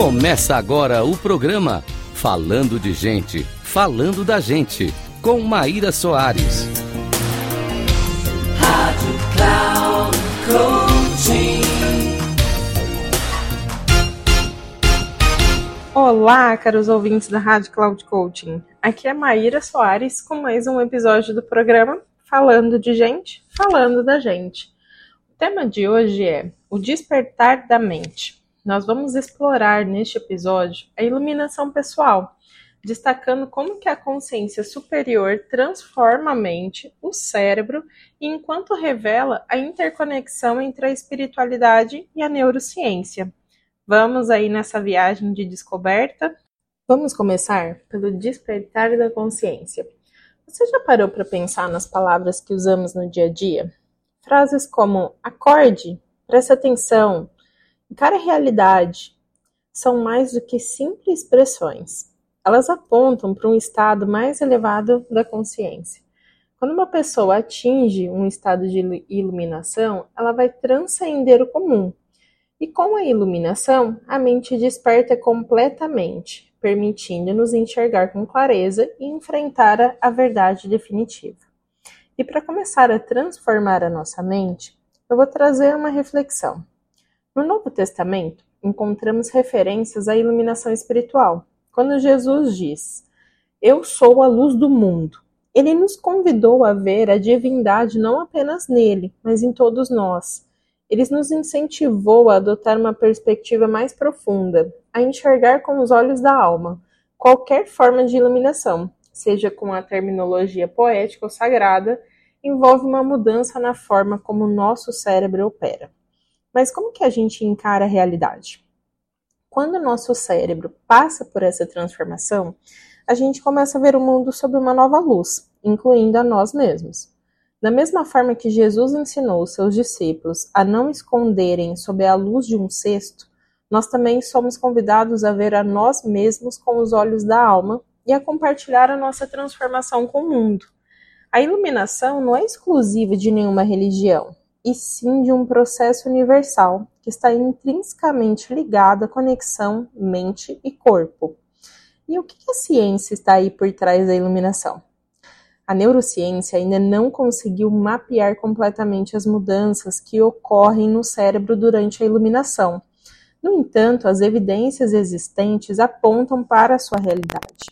Começa agora o programa Falando de Gente, Falando da Gente, com Maíra Soares. Rádio Cloud. Olá, caros ouvintes da Rádio Cloud Coaching. Aqui é Maíra Soares com mais um episódio do programa Falando de Gente, Falando da Gente. O tema de hoje é o despertar da mente. Nós vamos explorar neste episódio a iluminação pessoal, destacando como que a consciência superior transforma a mente, o cérebro, e enquanto revela a interconexão entre a espiritualidade e a neurociência. Vamos aí nessa viagem de descoberta? Vamos começar pelo despertar da consciência. Você já parou para pensar nas palavras que usamos no dia a dia? Frases como acorde, preste atenção, Encare a realidade. São mais do que simples expressões. Elas apontam para um estado mais elevado da consciência. Quando uma pessoa atinge um estado de iluminação, ela vai transcender o comum. E com a iluminação, a mente desperta completamente, permitindo-nos enxergar com clareza e enfrentar a verdade definitiva. E para começar a transformar a nossa mente, eu vou trazer uma reflexão. No Novo Testamento, encontramos referências à iluminação espiritual. Quando Jesus diz: Eu sou a luz do mundo, ele nos convidou a ver a divindade não apenas nele, mas em todos nós. Ele nos incentivou a adotar uma perspectiva mais profunda, a enxergar com os olhos da alma qualquer forma de iluminação, seja com a terminologia poética ou sagrada, envolve uma mudança na forma como o nosso cérebro opera. Mas como que a gente encara a realidade? Quando o nosso cérebro passa por essa transformação, a gente começa a ver o mundo sob uma nova luz, incluindo a nós mesmos. Da mesma forma que Jesus ensinou seus discípulos a não esconderem sob a luz de um cesto, nós também somos convidados a ver a nós mesmos com os olhos da alma e a compartilhar a nossa transformação com o mundo. A iluminação não é exclusiva de nenhuma religião e sim de um processo universal que está intrinsecamente ligado à conexão mente e corpo. E o que a ciência está aí por trás da iluminação? A neurociência ainda não conseguiu mapear completamente as mudanças que ocorrem no cérebro durante a iluminação. No entanto, as evidências existentes apontam para sua realidade.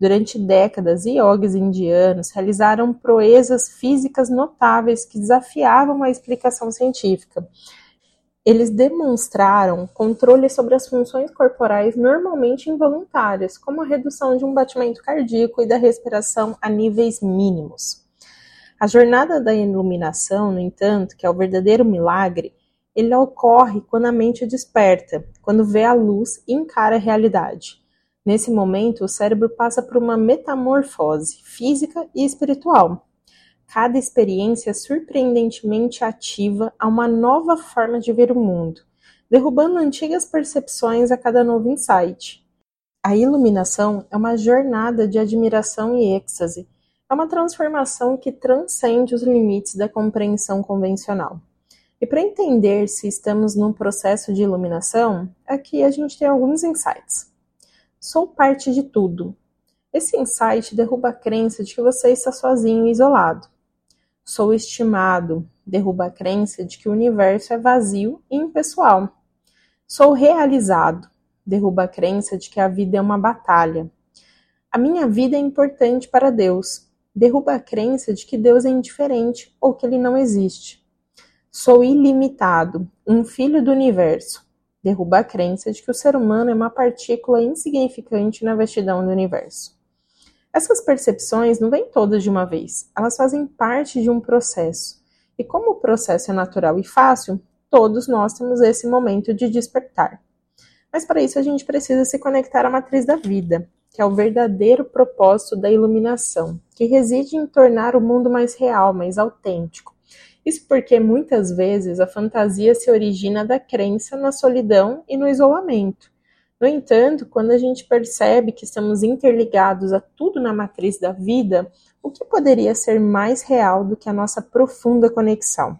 Durante décadas, iogues indianos realizaram proezas físicas notáveis que desafiavam a explicação científica. Eles demonstraram controle sobre as funções corporais normalmente involuntárias, como a redução de um batimento cardíaco e da respiração a níveis mínimos. A jornada da iluminação, no entanto, que é o verdadeiro milagre, ele ocorre quando a mente desperta, quando vê a luz e encara a realidade. Nesse momento, o cérebro passa por uma metamorfose física e espiritual. Cada experiência é surpreendentemente ativa a uma nova forma de ver o mundo, derrubando antigas percepções a cada novo insight. A iluminação é uma jornada de admiração e êxtase. É uma transformação que transcende os limites da compreensão convencional. E para entender se estamos num processo de iluminação, aqui a gente tem alguns insights. Sou parte de tudo. Esse insight derruba a crença de que você está sozinho e isolado. Sou estimado. Derruba a crença de que o universo é vazio e impessoal. Sou realizado. Derruba a crença de que a vida é uma batalha. A minha vida é importante para Deus. Derruba a crença de que Deus é indiferente ou que ele não existe. Sou ilimitado, um filho do universo derruba a crença de que o ser humano é uma partícula insignificante na vastidão do universo. Essas percepções não vêm todas de uma vez, elas fazem parte de um processo. E como o processo é natural e fácil, todos nós temos esse momento de despertar. Mas para isso a gente precisa se conectar à matriz da vida, que é o verdadeiro propósito da iluminação, que reside em tornar o mundo mais real, mais autêntico, isso porque muitas vezes a fantasia se origina da crença na solidão e no isolamento. No entanto, quando a gente percebe que estamos interligados a tudo na matriz da vida, o que poderia ser mais real do que a nossa profunda conexão?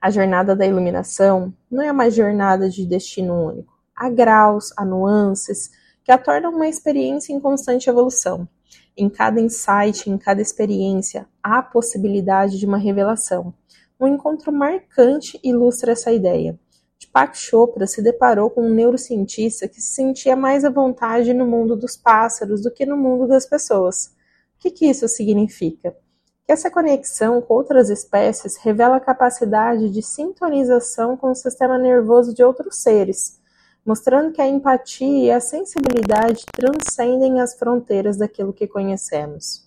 A jornada da iluminação não é uma jornada de destino único, há graus, há nuances que a tornam uma experiência em constante evolução. Em cada insight, em cada experiência, há a possibilidade de uma revelação. Um encontro marcante ilustra essa ideia. Deepak Chopra se deparou com um neurocientista que se sentia mais à vontade no mundo dos pássaros do que no mundo das pessoas. O que, que isso significa? Que essa conexão com outras espécies revela a capacidade de sintonização com o sistema nervoso de outros seres, mostrando que a empatia e a sensibilidade transcendem as fronteiras daquilo que conhecemos.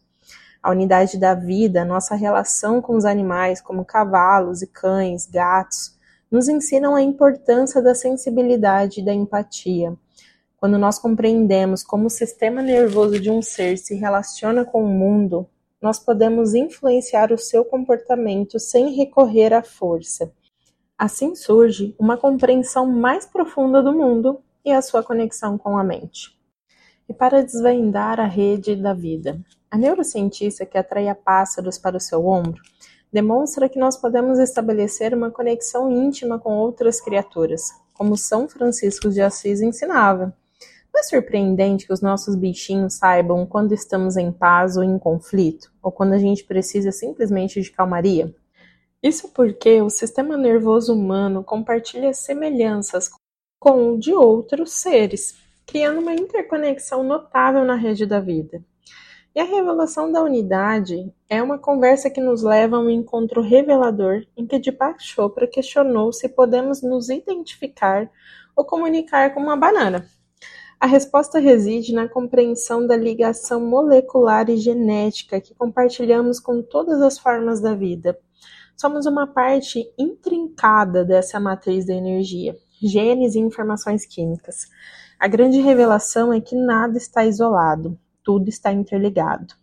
A unidade da vida, nossa relação com os animais, como cavalos e cães, gatos, nos ensinam a importância da sensibilidade e da empatia. Quando nós compreendemos como o sistema nervoso de um ser se relaciona com o mundo, nós podemos influenciar o seu comportamento sem recorrer à força. Assim surge uma compreensão mais profunda do mundo e a sua conexão com a mente. E para desvendar a rede da vida, a neurocientista que atraía pássaros para o seu ombro demonstra que nós podemos estabelecer uma conexão íntima com outras criaturas, como São Francisco de Assis ensinava. Não é surpreendente que os nossos bichinhos saibam quando estamos em paz ou em conflito, ou quando a gente precisa simplesmente de calmaria? Isso porque o sistema nervoso humano compartilha semelhanças com o de outros seres, criando uma interconexão notável na rede da vida. E a revelação da unidade é uma conversa que nos leva a um encontro revelador em que Deepak Chopra questionou se podemos nos identificar ou comunicar com uma banana. A resposta reside na compreensão da ligação molecular e genética que compartilhamos com todas as formas da vida, Somos uma parte intrincada dessa matriz da energia, genes e informações químicas. A grande revelação é que nada está isolado, tudo está interligado.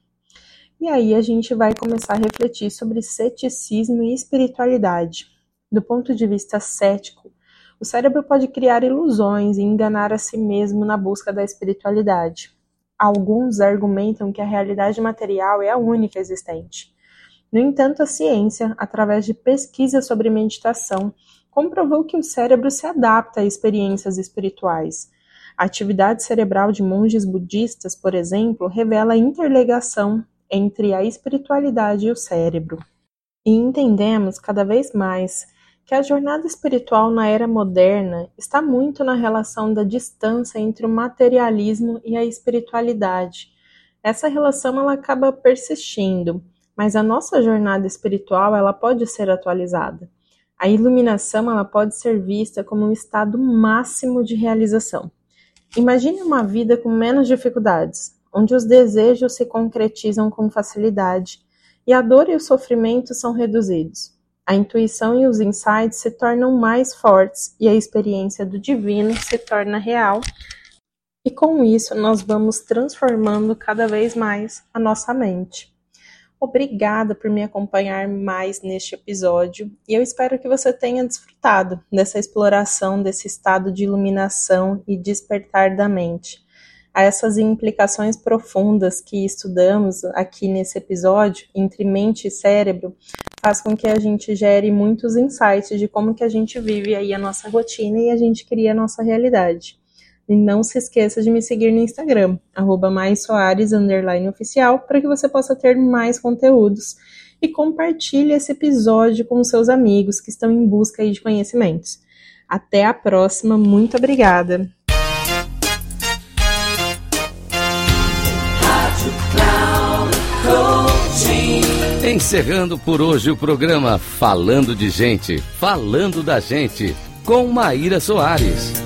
E aí a gente vai começar a refletir sobre ceticismo e espiritualidade. Do ponto de vista cético, o cérebro pode criar ilusões e enganar a si mesmo na busca da espiritualidade. Alguns argumentam que a realidade material é a única existente. No entanto, a ciência, através de pesquisas sobre meditação, comprovou que o cérebro se adapta a experiências espirituais. A atividade cerebral de monges budistas, por exemplo, revela a interligação entre a espiritualidade e o cérebro. E entendemos cada vez mais que a jornada espiritual na era moderna está muito na relação da distância entre o materialismo e a espiritualidade. Essa relação ela acaba persistindo mas a nossa jornada espiritual ela pode ser atualizada. A iluminação ela pode ser vista como um estado máximo de realização. Imagine uma vida com menos dificuldades, onde os desejos se concretizam com facilidade e a dor e o sofrimento são reduzidos. A intuição e os insights se tornam mais fortes e a experiência do divino se torna real. E com isso nós vamos transformando cada vez mais a nossa mente. Obrigada por me acompanhar mais neste episódio e eu espero que você tenha desfrutado dessa exploração desse estado de iluminação e despertar da mente. A essas implicações profundas que estudamos aqui nesse episódio, entre mente e cérebro, faz com que a gente gere muitos insights de como que a gente vive aí a nossa rotina e a gente cria a nossa realidade. E não se esqueça de me seguir no Instagram, arroba para que você possa ter mais conteúdos. E compartilhe esse episódio com seus amigos que estão em busca de conhecimentos. Até a próxima, muito obrigada! Encerrando por hoje o programa Falando de Gente, Falando da Gente, com Maíra Soares.